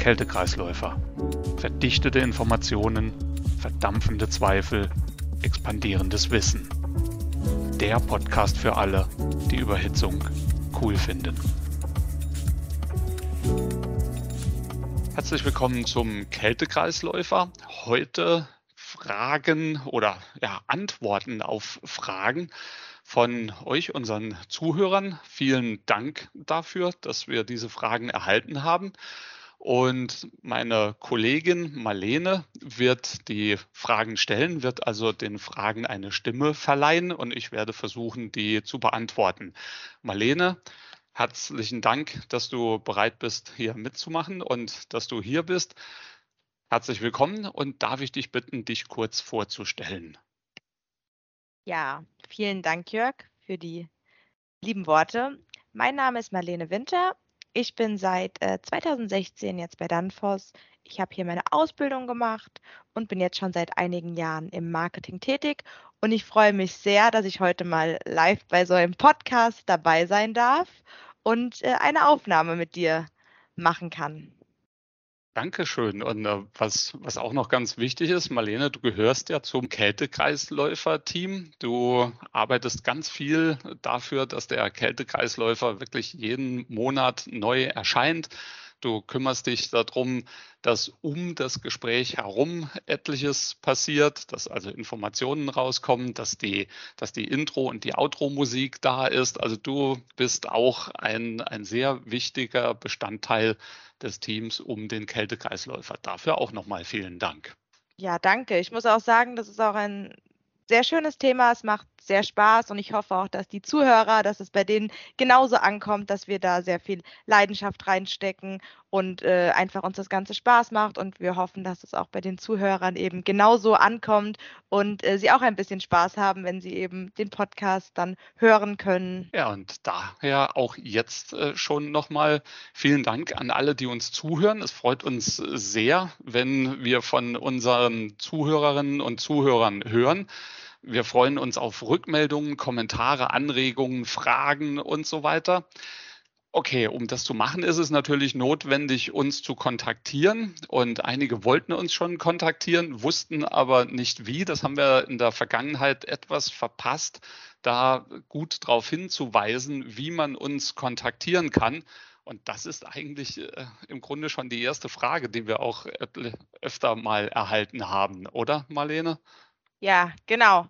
Kältekreisläufer. Verdichtete Informationen, verdampfende Zweifel, expandierendes Wissen. Der Podcast für alle, die Überhitzung cool finden. Herzlich willkommen zum Kältekreisläufer. Heute Fragen oder ja, Antworten auf Fragen von euch, unseren Zuhörern. Vielen Dank dafür, dass wir diese Fragen erhalten haben. Und meine Kollegin Marlene wird die Fragen stellen, wird also den Fragen eine Stimme verleihen und ich werde versuchen, die zu beantworten. Marlene, herzlichen Dank, dass du bereit bist, hier mitzumachen und dass du hier bist. Herzlich willkommen und darf ich dich bitten, dich kurz vorzustellen? Ja, vielen Dank, Jörg, für die lieben Worte. Mein Name ist Marlene Winter. Ich bin seit äh, 2016 jetzt bei Danfoss. Ich habe hier meine Ausbildung gemacht und bin jetzt schon seit einigen Jahren im Marketing tätig. Und ich freue mich sehr, dass ich heute mal live bei so einem Podcast dabei sein darf und äh, eine Aufnahme mit dir machen kann. Dankeschön. Und äh, was, was auch noch ganz wichtig ist, Marlene, du gehörst ja zum Kältekreisläufer-Team. Du arbeitest ganz viel dafür, dass der Kältekreisläufer wirklich jeden Monat neu erscheint. Du kümmerst dich darum, dass um das Gespräch herum etliches passiert, dass also Informationen rauskommen, dass die, dass die Intro- und die Outro-Musik da ist. Also du bist auch ein, ein sehr wichtiger Bestandteil des Teams um den Kältekreisläufer. Dafür auch nochmal vielen Dank. Ja, danke. Ich muss auch sagen, das ist auch ein sehr schönes Thema. Es macht sehr Spaß und ich hoffe auch, dass die Zuhörer, dass es bei denen genauso ankommt, dass wir da sehr viel Leidenschaft reinstecken und äh, einfach uns das Ganze Spaß macht und wir hoffen, dass es auch bei den Zuhörern eben genauso ankommt und äh, sie auch ein bisschen Spaß haben, wenn sie eben den Podcast dann hören können. Ja, und daher auch jetzt äh, schon nochmal vielen Dank an alle, die uns zuhören. Es freut uns sehr, wenn wir von unseren Zuhörerinnen und Zuhörern hören. Wir freuen uns auf Rückmeldungen, Kommentare, Anregungen, Fragen und so weiter. Okay, um das zu machen, ist es natürlich notwendig, uns zu kontaktieren. Und einige wollten uns schon kontaktieren, wussten aber nicht wie. Das haben wir in der Vergangenheit etwas verpasst, da gut darauf hinzuweisen, wie man uns kontaktieren kann. Und das ist eigentlich äh, im Grunde schon die erste Frage, die wir auch öfter mal erhalten haben, oder Marlene? Ja, genau.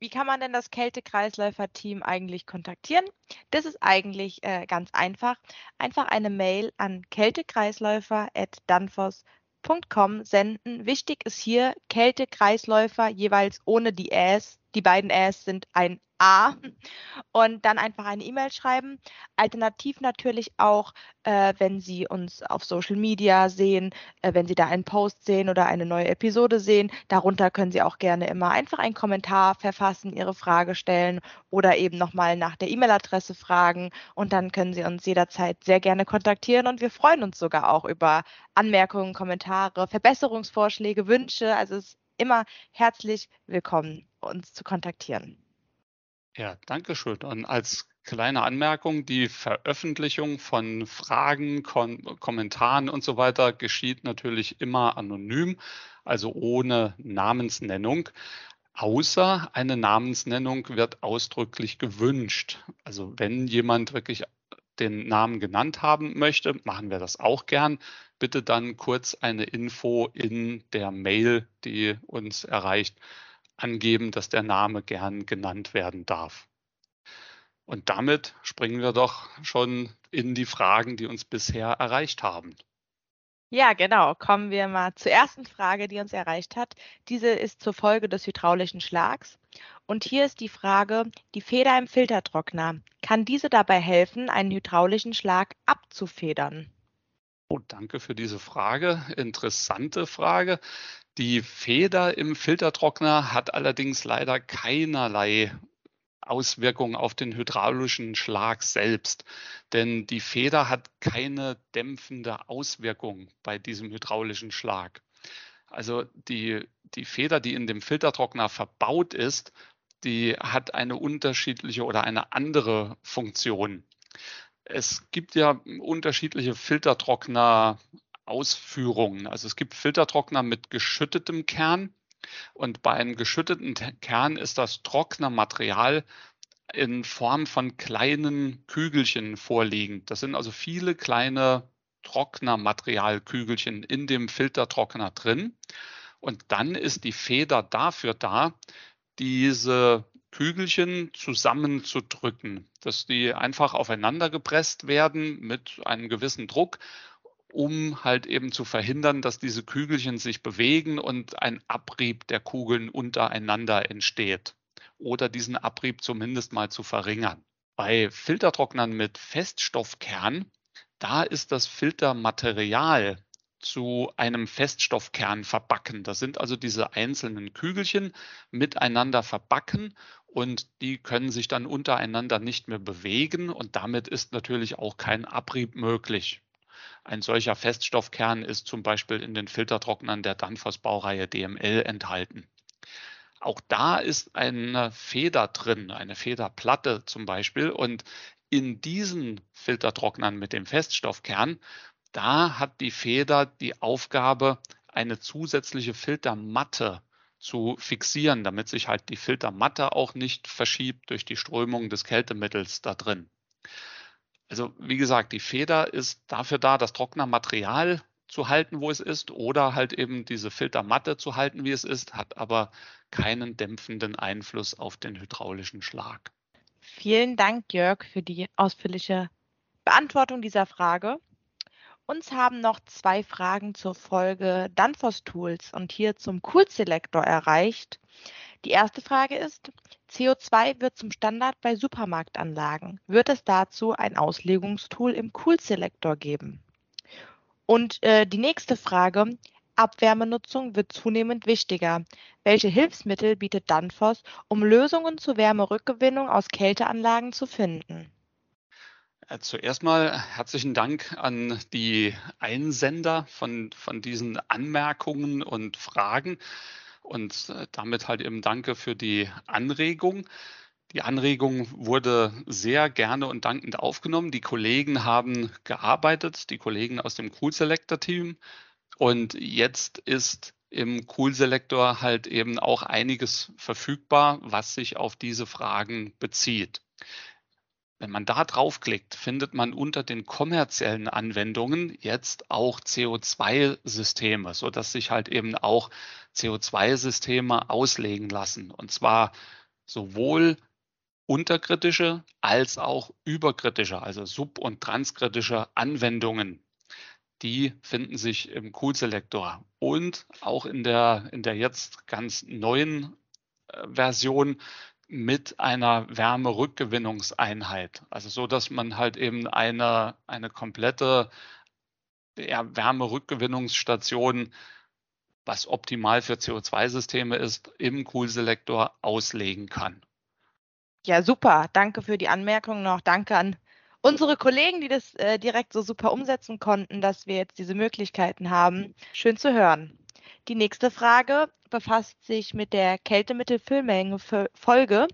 Wie kann man denn das Kältekreisläufer-Team eigentlich kontaktieren? Das ist eigentlich äh, ganz einfach. Einfach eine Mail an kältekreisläufer.danfoss.com senden. Wichtig ist hier Kältekreisläufer jeweils ohne die Äs. Die beiden Äs sind ein A und dann einfach eine E-Mail schreiben. Alternativ natürlich auch, äh, wenn Sie uns auf Social Media sehen, äh, wenn Sie da einen Post sehen oder eine neue Episode sehen, darunter können Sie auch gerne immer einfach einen Kommentar verfassen, Ihre Frage stellen oder eben nochmal nach der E-Mail-Adresse fragen und dann können Sie uns jederzeit sehr gerne kontaktieren und wir freuen uns sogar auch über Anmerkungen, Kommentare, Verbesserungsvorschläge, Wünsche. Also es ist immer herzlich willkommen, uns zu kontaktieren. Ja, danke schön. Und als kleine Anmerkung, die Veröffentlichung von Fragen, Kon Kommentaren und so weiter geschieht natürlich immer anonym, also ohne Namensnennung. Außer eine Namensnennung wird ausdrücklich gewünscht. Also wenn jemand wirklich den Namen genannt haben möchte, machen wir das auch gern. Bitte dann kurz eine Info in der Mail, die uns erreicht, angeben, dass der Name gern genannt werden darf. Und damit springen wir doch schon in die Fragen, die uns bisher erreicht haben. Ja, genau. Kommen wir mal zur ersten Frage, die uns erreicht hat. Diese ist zur Folge des hydraulischen Schlags. Und hier ist die Frage, die Feder im Filtertrockner, kann diese dabei helfen, einen hydraulischen Schlag abzufedern? Oh, danke für diese Frage. Interessante Frage. Die Feder im Filtertrockner hat allerdings leider keinerlei Auswirkungen auf den hydraulischen Schlag selbst. Denn die Feder hat keine dämpfende Auswirkung bei diesem hydraulischen Schlag. Also die, die Feder, die in dem Filtertrockner verbaut ist, die hat eine unterschiedliche oder eine andere Funktion. Es gibt ja unterschiedliche Filtertrockner Ausführungen. Also es gibt Filtertrockner mit geschüttetem Kern und bei einem geschütteten Kern ist das Trocknermaterial in Form von kleinen Kügelchen vorliegend. Das sind also viele kleine Trocknermaterialkügelchen in dem Filtertrockner drin. Und dann ist die Feder dafür da, diese Kügelchen zusammenzudrücken, dass die einfach aufeinander gepresst werden mit einem gewissen Druck, um halt eben zu verhindern, dass diese Kügelchen sich bewegen und ein Abrieb der Kugeln untereinander entsteht oder diesen Abrieb zumindest mal zu verringern. Bei Filtertrocknern mit Feststoffkern, da ist das Filtermaterial zu einem Feststoffkern verbacken. Das sind also diese einzelnen Kügelchen miteinander verbacken und die können sich dann untereinander nicht mehr bewegen und damit ist natürlich auch kein Abrieb möglich. Ein solcher Feststoffkern ist zum Beispiel in den Filtertrocknern der Danfoss Baureihe DML enthalten. Auch da ist eine Feder drin, eine Federplatte zum Beispiel. Und in diesen Filtertrocknern mit dem Feststoffkern, da hat die Feder die Aufgabe, eine zusätzliche Filtermatte zu fixieren, damit sich halt die Filtermatte auch nicht verschiebt durch die Strömung des Kältemittels da drin. Also wie gesagt, die Feder ist dafür da, das Trocknermaterial zu halten, wo es ist, oder halt eben diese Filtermatte zu halten, wie es ist, hat aber keinen dämpfenden Einfluss auf den hydraulischen Schlag. Vielen Dank, Jörg, für die ausführliche Beantwortung dieser Frage. Uns haben noch zwei Fragen zur Folge Danfoss Tools und hier zum Cool Selector erreicht. Die erste Frage ist, CO2 wird zum Standard bei Supermarktanlagen. Wird es dazu ein Auslegungstool im Cool Selector geben? Und äh, die nächste Frage, Abwärmenutzung wird zunehmend wichtiger. Welche Hilfsmittel bietet Danfoss, um Lösungen zur Wärmerückgewinnung aus Kälteanlagen zu finden? Zuerst mal herzlichen Dank an die Einsender von, von diesen Anmerkungen und Fragen und äh, damit halt eben danke für die Anregung. Die Anregung wurde sehr gerne und dankend aufgenommen. Die Kollegen haben gearbeitet, die Kollegen aus dem Cool Selector Team. Und jetzt ist im Cool Selector halt eben auch einiges verfügbar, was sich auf diese Fragen bezieht. Wenn man da draufklickt, findet man unter den kommerziellen Anwendungen jetzt auch CO2-Systeme, sodass sich halt eben auch CO2-Systeme auslegen lassen. Und zwar sowohl unterkritische als auch überkritische, also sub- und transkritische Anwendungen. Die finden sich im Cool-Selektor und auch in der, in der jetzt ganz neuen äh, Version mit einer Wärmerückgewinnungseinheit. Also so, dass man halt eben eine, eine komplette ja, Wärmerückgewinnungsstation, was optimal für CO2-Systeme ist, im Cool-Selektor auslegen kann. Ja, super. Danke für die Anmerkung noch. Danke an unsere Kollegen, die das äh, direkt so super umsetzen konnten, dass wir jetzt diese Möglichkeiten haben. Schön zu hören. Die nächste Frage befasst sich mit der Kältemittelfüllmenge-Folge.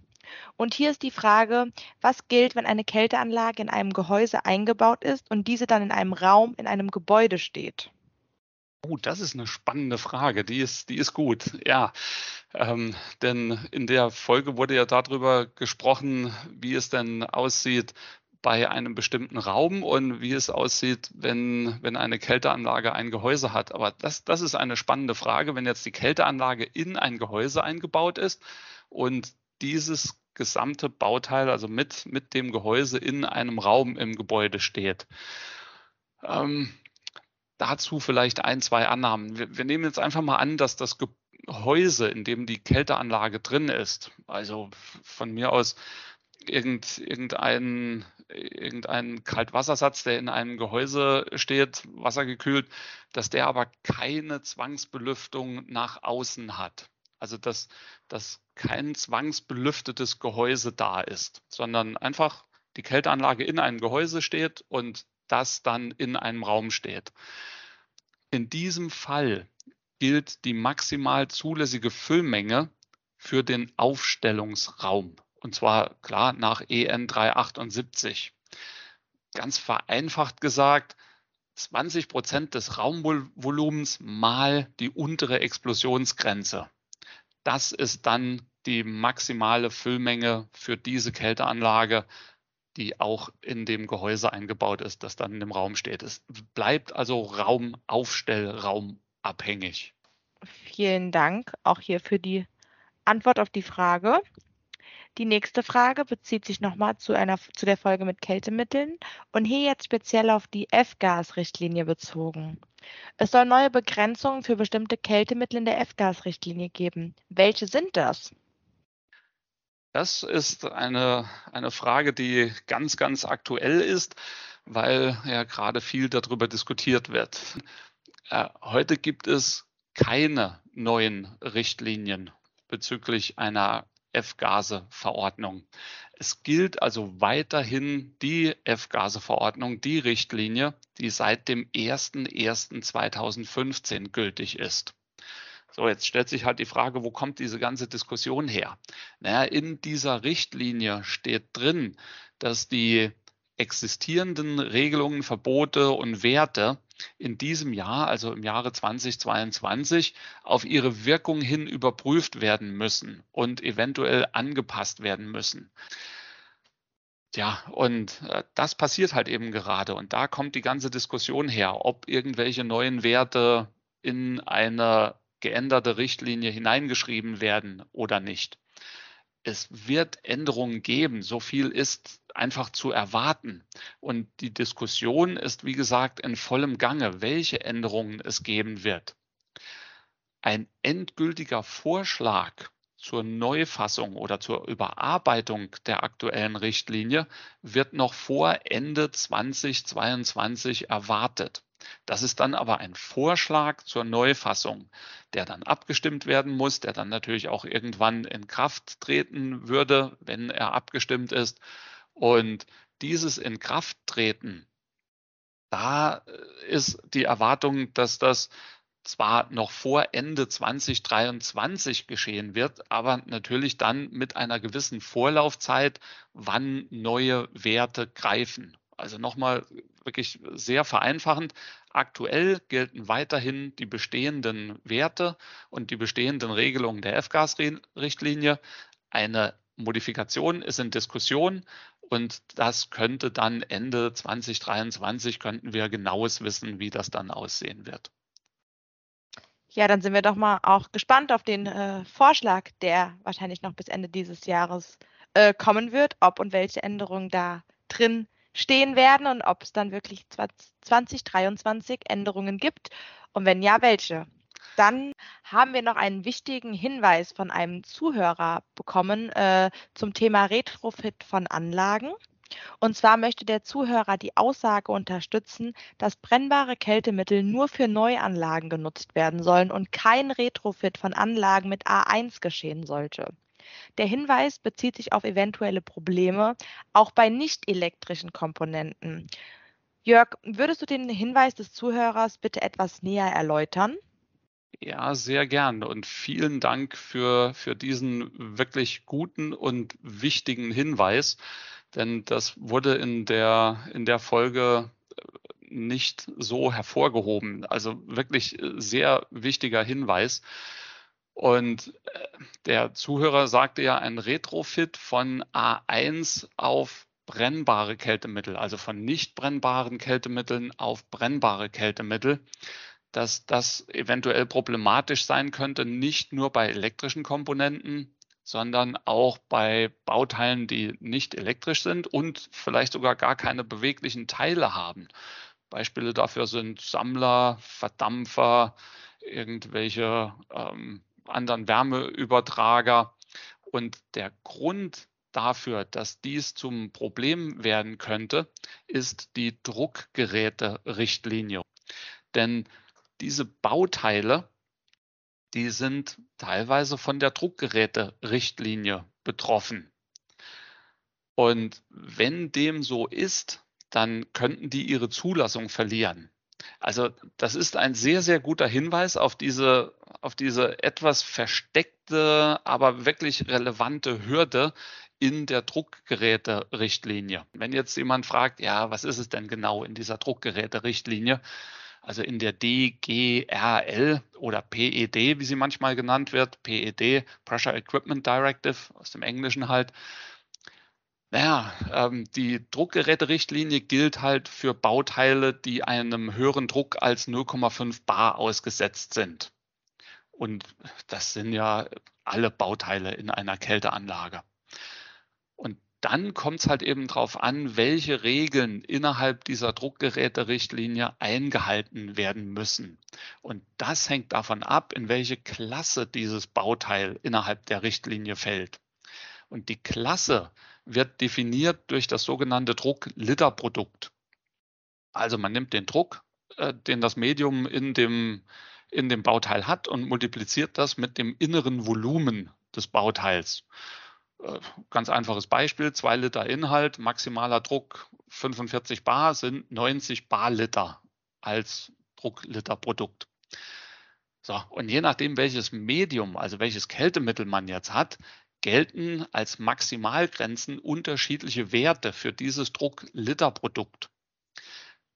Und hier ist die Frage, was gilt, wenn eine Kälteanlage in einem Gehäuse eingebaut ist und diese dann in einem Raum in einem Gebäude steht? Oh, das ist eine spannende Frage. Die ist, die ist gut. Ja, ähm, denn in der Folge wurde ja darüber gesprochen, wie es denn aussieht bei einem bestimmten Raum und wie es aussieht, wenn, wenn eine Kälteanlage ein Gehäuse hat. Aber das, das ist eine spannende Frage, wenn jetzt die Kälteanlage in ein Gehäuse eingebaut ist und dieses gesamte Bauteil, also mit, mit dem Gehäuse in einem Raum im Gebäude steht. Ähm, dazu vielleicht ein, zwei Annahmen. Wir, wir, nehmen jetzt einfach mal an, dass das Gehäuse, in dem die Kälteanlage drin ist, also von mir aus irgend, irgendein, irgendein Kaltwassersatz, der in einem Gehäuse steht, wassergekühlt, dass der aber keine Zwangsbelüftung nach außen hat. Also dass, dass kein zwangsbelüftetes Gehäuse da ist, sondern einfach die Kälteanlage in einem Gehäuse steht und das dann in einem Raum steht. In diesem Fall gilt die maximal zulässige Füllmenge für den Aufstellungsraum. Und zwar klar nach EN 378. Ganz vereinfacht gesagt, 20 Prozent des Raumvolumens mal die untere Explosionsgrenze. Das ist dann die maximale Füllmenge für diese Kälteanlage, die auch in dem Gehäuse eingebaut ist, das dann im Raum steht. Es bleibt also Raumaufstellraumabhängig. Vielen Dank auch hier für die Antwort auf die Frage. Die nächste Frage bezieht sich nochmal zu zu der Folge mit Kältemitteln und hier jetzt speziell auf die F-Gas-Richtlinie bezogen. Es soll neue Begrenzungen für bestimmte Kältemittel in der F-Gas-Richtlinie geben. Welche sind das? Das ist eine, eine Frage, die ganz, ganz aktuell ist, weil ja gerade viel darüber diskutiert wird. Äh, heute gibt es keine neuen Richtlinien bezüglich einer F-Gase-Verordnung. Es gilt also weiterhin die F-Gase-Verordnung, die Richtlinie, die seit dem 01.01.2015 gültig ist. So, jetzt stellt sich halt die Frage, wo kommt diese ganze Diskussion her? Naja, in dieser Richtlinie steht drin, dass die existierenden Regelungen, Verbote und Werte in diesem Jahr, also im Jahre 2022, auf ihre Wirkung hin überprüft werden müssen und eventuell angepasst werden müssen. Ja, und äh, das passiert halt eben gerade. Und da kommt die ganze Diskussion her, ob irgendwelche neuen Werte in eine geänderte Richtlinie hineingeschrieben werden oder nicht. Es wird Änderungen geben. So viel ist einfach zu erwarten. Und die Diskussion ist, wie gesagt, in vollem Gange, welche Änderungen es geben wird. Ein endgültiger Vorschlag zur Neufassung oder zur Überarbeitung der aktuellen Richtlinie wird noch vor Ende 2022 erwartet. Das ist dann aber ein Vorschlag zur Neufassung, der dann abgestimmt werden muss, der dann natürlich auch irgendwann in Kraft treten würde, wenn er abgestimmt ist. Und dieses Inkrafttreten, da äh, ist die Erwartung, dass das zwar noch vor Ende 2023 geschehen wird, aber natürlich dann mit einer gewissen Vorlaufzeit, wann neue Werte greifen. Also nochmal wirklich sehr vereinfachend. Aktuell gelten weiterhin die bestehenden Werte und die bestehenden Regelungen der F-Gas-Richtlinie. Eine Modifikation ist in Diskussion und das könnte dann Ende 2023 könnten wir genaues wissen, wie das dann aussehen wird. Ja, dann sind wir doch mal auch gespannt auf den äh, Vorschlag, der wahrscheinlich noch bis Ende dieses Jahres äh, kommen wird, ob und welche Änderungen da drin stehen werden und ob es dann wirklich 2023 Änderungen gibt und wenn ja, welche. Dann haben wir noch einen wichtigen Hinweis von einem Zuhörer bekommen äh, zum Thema Retrofit von Anlagen. Und zwar möchte der Zuhörer die Aussage unterstützen, dass brennbare Kältemittel nur für Neuanlagen genutzt werden sollen und kein Retrofit von Anlagen mit A1 geschehen sollte. Der Hinweis bezieht sich auf eventuelle Probleme auch bei nicht elektrischen Komponenten. Jörg, würdest du den Hinweis des Zuhörers bitte etwas näher erläutern? Ja, sehr gern und vielen Dank für, für diesen wirklich guten und wichtigen Hinweis, denn das wurde in der, in der Folge äh, nicht so hervorgehoben. Also wirklich äh, sehr wichtiger Hinweis. Und äh, der Zuhörer sagte ja ein Retrofit von A1 auf brennbare Kältemittel, also von nicht brennbaren Kältemitteln auf brennbare Kältemittel, dass das eventuell problematisch sein könnte, nicht nur bei elektrischen Komponenten, sondern auch bei Bauteilen, die nicht elektrisch sind und vielleicht sogar gar keine beweglichen Teile haben. Beispiele dafür sind Sammler, Verdampfer, irgendwelche ähm, anderen Wärmeübertrager. Und der Grund dafür, dass dies zum Problem werden könnte, ist die Druckgeräte-Richtlinie. Denn diese Bauteile, die sind teilweise von der Druckgeräte-Richtlinie betroffen. Und wenn dem so ist, dann könnten die ihre Zulassung verlieren. Also das ist ein sehr, sehr guter Hinweis auf diese, auf diese etwas versteckte, aber wirklich relevante Hürde in der Druckgeräterichtlinie. Wenn jetzt jemand fragt, ja, was ist es denn genau in dieser Druckgeräterichtlinie? Also in der DGRL oder PED, wie sie manchmal genannt wird, PED, Pressure Equipment Directive, aus dem Englischen halt. Naja, ähm, die Druckgeräterichtlinie gilt halt für Bauteile, die einem höheren Druck als 0,5 bar ausgesetzt sind. Und das sind ja alle Bauteile in einer Kälteanlage. Und dann kommt es halt eben darauf an, welche Regeln innerhalb dieser Druckgeräterichtlinie eingehalten werden müssen. Und das hängt davon ab, in welche Klasse dieses Bauteil innerhalb der Richtlinie fällt. Und die Klasse wird definiert durch das sogenannte Druck-Liter-Produkt. Also man nimmt den Druck, äh, den das Medium in dem, in dem Bauteil hat und multipliziert das mit dem inneren Volumen des Bauteils. Äh, ganz einfaches Beispiel, zwei Liter Inhalt, maximaler Druck 45 Bar sind 90 Bar Liter als Druckliterprodukt. So, und je nachdem, welches Medium, also welches Kältemittel man jetzt hat, gelten als Maximalgrenzen unterschiedliche Werte für dieses Druckliterprodukt.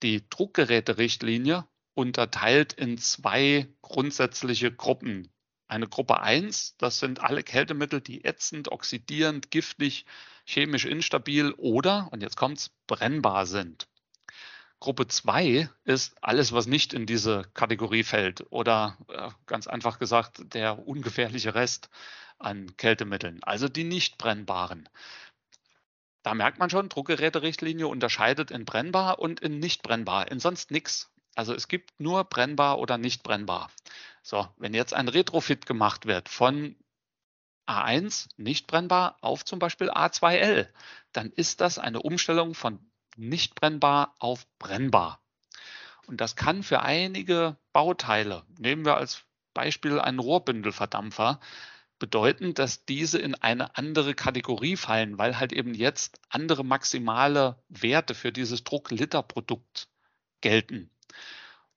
Die Druckgeräterichtlinie unterteilt in zwei grundsätzliche Gruppen. Eine Gruppe 1, das sind alle Kältemittel, die ätzend, oxidierend, giftig, chemisch instabil oder, und jetzt kommt's, brennbar sind. Gruppe 2 ist alles, was nicht in diese Kategorie fällt oder äh, ganz einfach gesagt der ungefährliche Rest an Kältemitteln, also die nicht brennbaren. Da merkt man schon, Druckgeräterichtlinie unterscheidet in brennbar und in nicht brennbar, in sonst nichts. Also es gibt nur brennbar oder nicht brennbar. So, wenn jetzt ein Retrofit gemacht wird von A1 nicht brennbar auf zum Beispiel A2L, dann ist das eine Umstellung von nicht brennbar auf brennbar. Und das kann für einige Bauteile, nehmen wir als Beispiel einen Rohrbündelverdampfer, bedeuten, dass diese in eine andere Kategorie fallen, weil halt eben jetzt andere maximale Werte für dieses Druckliterprodukt gelten.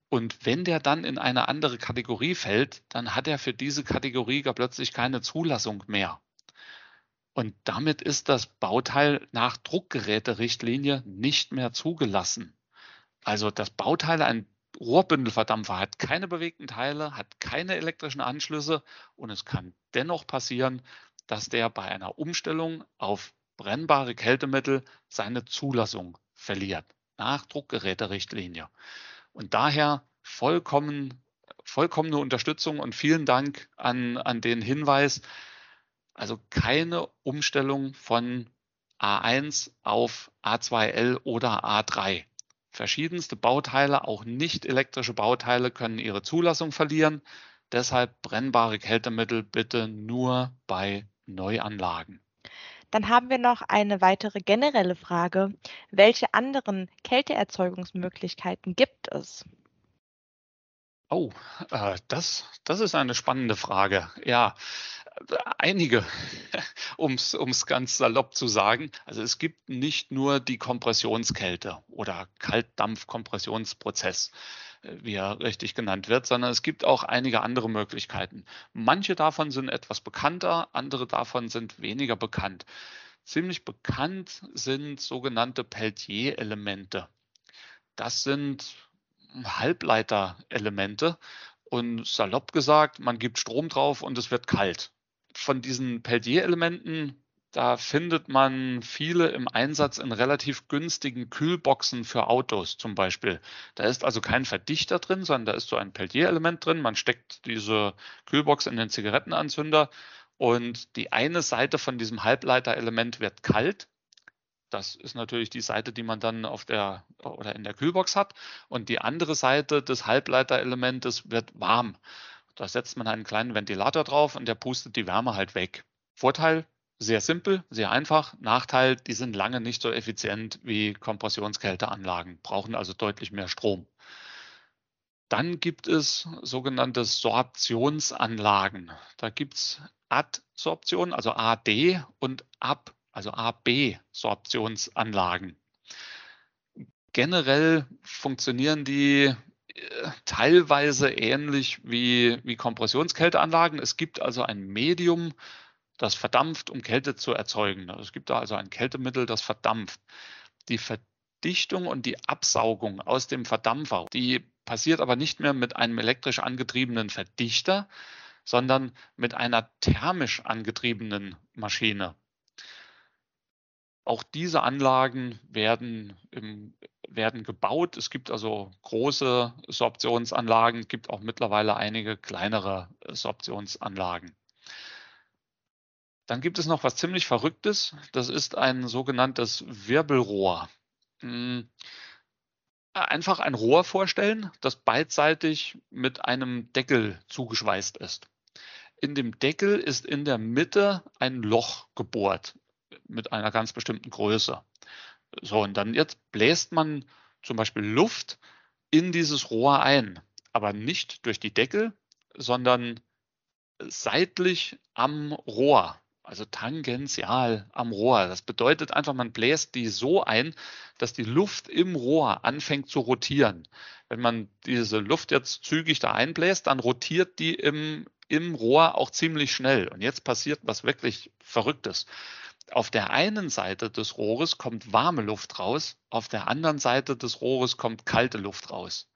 Und wenn der dann in eine andere Kategorie fällt, dann hat er für diese Kategorie gar plötzlich keine Zulassung mehr. Und damit ist das Bauteil nach Druckgeräterichtlinie nicht mehr zugelassen. Also das Bauteil, ein Rohrbündelverdampfer hat keine bewegten Teile, hat keine elektrischen Anschlüsse und es kann dennoch passieren, dass der bei einer Umstellung auf brennbare Kältemittel seine Zulassung verliert nach Druckgeräterichtlinie. Und daher vollkommen, vollkommene Unterstützung und vielen Dank an, an den Hinweis, also keine Umstellung von A1 auf A2L oder A3. Verschiedenste Bauteile, auch nicht elektrische Bauteile, können ihre Zulassung verlieren. Deshalb brennbare Kältemittel bitte nur bei Neuanlagen. Dann haben wir noch eine weitere generelle Frage. Welche anderen Kälteerzeugungsmöglichkeiten gibt es? Oh, äh, das, das ist eine spannende Frage. Ja, einige, um es ganz salopp zu sagen. Also es gibt nicht nur die Kompressionskälte oder Kaltdampfkompressionsprozess, äh, wie er richtig genannt wird, sondern es gibt auch einige andere Möglichkeiten. Manche davon sind etwas bekannter, andere davon sind weniger bekannt. Ziemlich bekannt sind sogenannte Peltier-Elemente. Das sind Halbleiterelemente und salopp gesagt, man gibt Strom drauf und es wird kalt von diesen Peltier-Elementen, da findet man viele im Einsatz in relativ günstigen Kühlboxen für Autos zum Beispiel. Da ist also kein Verdichter drin, sondern da ist so ein Peltier-Element drin. Man steckt diese Kühlbox in den Zigarettenanzünder und die eine Seite von diesem Halbleiterelement wird kalt. Das ist natürlich die Seite, die man dann auf der oder in der Kühlbox hat. Und die andere Seite des Halbleiterelementes wird warm. Da setzt man einen kleinen Ventilator drauf und der pustet die Wärme halt weg. Vorteil, sehr simpel, sehr einfach. Nachteil, die sind lange nicht so effizient wie Kompressionskälteanlagen, brauchen also deutlich mehr Strom. Dann gibt es sogenannte Sorptionsanlagen. Da gibt es Adsorption, also AD und AB, also AB-Sorptionsanlagen. Generell funktionieren die teilweise ähnlich wie, wie Kompressionskälteanlagen. Es gibt also ein Medium das verdampft, um Kälte zu erzeugen. Es gibt da also ein Kältemittel, das verdampft. Die Verdichtung und die Absaugung aus dem Verdampfer, die passiert aber nicht mehr mit einem elektrisch angetriebenen Verdichter, sondern mit einer thermisch angetriebenen Maschine. Auch diese Anlagen werden, im, werden gebaut. Es gibt also große Sorptionsanlagen, es gibt auch mittlerweile einige kleinere Sorptionsanlagen. Dann gibt es noch was ziemlich Verrücktes. Das ist ein sogenanntes Wirbelrohr. Hm. Einfach ein Rohr vorstellen, das beidseitig mit einem Deckel zugeschweißt ist. In dem Deckel ist in der Mitte ein Loch gebohrt mit einer ganz bestimmten Größe. So, und dann jetzt bläst man zum Beispiel Luft in dieses Rohr ein, aber nicht durch die Deckel, sondern seitlich am Rohr also tangential am Rohr. Das bedeutet einfach, man bläst die so ein, dass die Luft im Rohr anfängt zu rotieren. Wenn man diese Luft jetzt zügig da einbläst, dann rotiert die im, im Rohr auch ziemlich schnell. Und jetzt passiert was wirklich Verrücktes. Auf der einen Seite des Rohres kommt warme Luft raus, auf der anderen Seite des Rohres kommt kalte Luft raus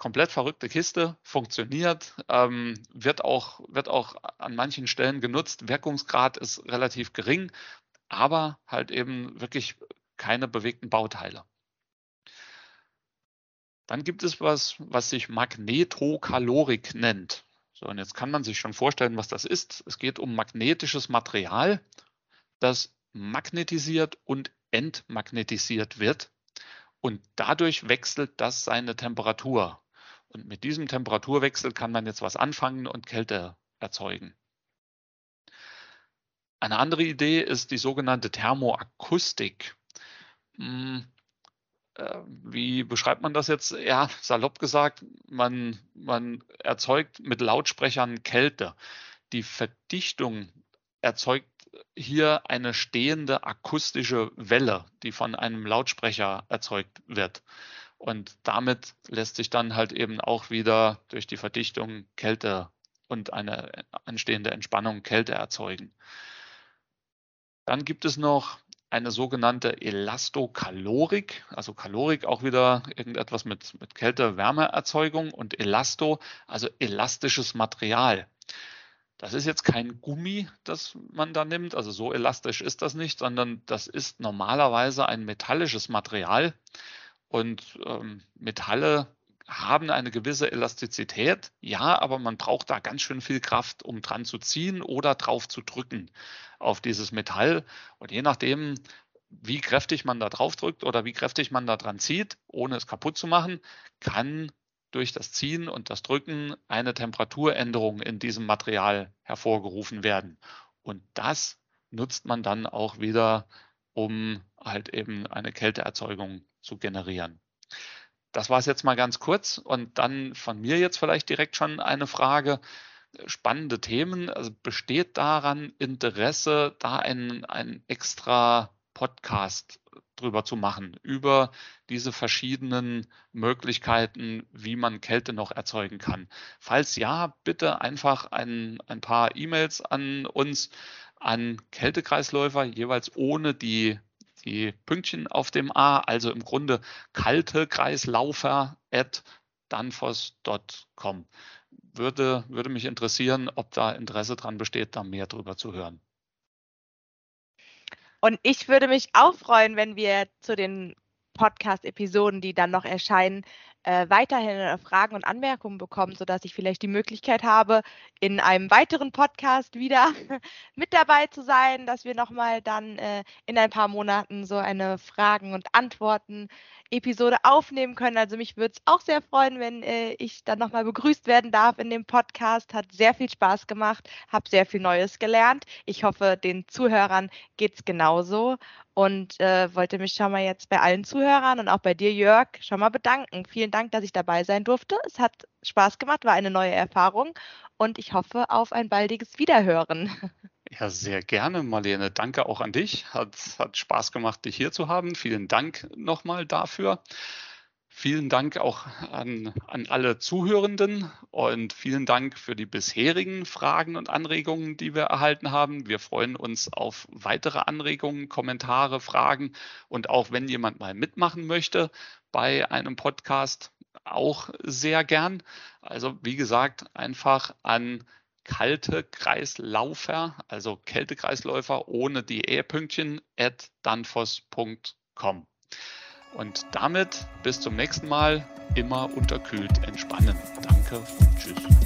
komplett verrückte Kiste, funktioniert, ähm, wird, auch, wird auch an manchen Stellen genutzt. Wirkungsgrad ist relativ gering, aber halt eben wirklich keine bewegten Bauteile. Dann gibt es was, was sich Magnetokalorik nennt. So, und jetzt kann man sich schon vorstellen, was das ist. Es geht um magnetisches Material, das magnetisiert und entmagnetisiert wird. Und dadurch wechselt das seine Temperatur. Und mit diesem Temperaturwechsel kann man jetzt was anfangen und Kälte erzeugen. Eine andere Idee ist die sogenannte Thermoakustik. Hm, äh, wie beschreibt man das jetzt? Ja, salopp gesagt, man, man erzeugt mit Lautsprechern Kälte. Die Verdichtung erzeugt hier eine stehende akustische Welle, die von einem Lautsprecher erzeugt wird. Und damit lässt sich dann halt eben auch wieder durch die Verdichtung Kälte und eine anstehende Entspannung Kälte erzeugen. Dann gibt es noch eine sogenannte Elastokalorik, also Kalorik auch wieder irgendetwas mit, mit Kälte-Wärmeerzeugung und Elasto, also elastisches Material. Das ist jetzt kein Gummi, das man da nimmt, also so elastisch ist das nicht, sondern das ist normalerweise ein metallisches Material, und ähm, Metalle haben eine gewisse Elastizität, ja, aber man braucht da ganz schön viel Kraft, um dran zu ziehen oder drauf zu drücken auf dieses Metall. Und je nachdem, wie kräftig man da drauf drückt oder wie kräftig man da dran zieht, ohne es kaputt zu machen, kann durch das Ziehen und das Drücken eine Temperaturänderung in diesem Material hervorgerufen werden. Und das nutzt man dann auch wieder, um halt eben eine Kälteerzeugung zu generieren. Das war es jetzt mal ganz kurz und dann von mir jetzt vielleicht direkt schon eine Frage. Spannende Themen. Also besteht daran Interesse, da einen, einen extra Podcast drüber zu machen, über diese verschiedenen Möglichkeiten, wie man Kälte noch erzeugen kann. Falls ja, bitte einfach ein, ein paar E-Mails an uns, an Kältekreisläufer, jeweils ohne die die Pünktchen auf dem A, also im Grunde kalte Kreislaufer at danfoss.com. Würde, würde mich interessieren, ob da Interesse dran besteht, da mehr drüber zu hören. Und ich würde mich auch freuen, wenn wir zu den Podcast-Episoden, die dann noch erscheinen, äh, weiterhin äh, Fragen und Anmerkungen bekommen, sodass ich vielleicht die Möglichkeit habe, in einem weiteren Podcast wieder mit dabei zu sein, dass wir nochmal dann äh, in ein paar Monaten so eine Fragen- und Antworten-Episode aufnehmen können. Also mich würde es auch sehr freuen, wenn äh, ich dann nochmal begrüßt werden darf in dem Podcast. Hat sehr viel Spaß gemacht, habe sehr viel Neues gelernt. Ich hoffe, den Zuhörern geht es genauso und äh, wollte mich schon mal jetzt bei allen Zuhörern und auch bei dir, Jörg, schon mal bedanken. Vielen Dank, dass ich dabei sein durfte. Es hat Spaß gemacht, war eine neue Erfahrung und ich hoffe auf ein baldiges Wiederhören. Ja, sehr gerne, Marlene. Danke auch an dich. Hat, hat Spaß gemacht, dich hier zu haben. Vielen Dank nochmal dafür. Vielen Dank auch an, an alle Zuhörenden und vielen Dank für die bisherigen Fragen und Anregungen, die wir erhalten haben. Wir freuen uns auf weitere Anregungen, Kommentare, Fragen und auch wenn jemand mal mitmachen möchte bei einem Podcast, auch sehr gern. Also wie gesagt, einfach an kalte Kreislaufer, also Kältekreisläufer ohne die E-Pünktchen at danfoss.com. Und damit bis zum nächsten Mal immer unterkühlt entspannen. Danke und tschüss.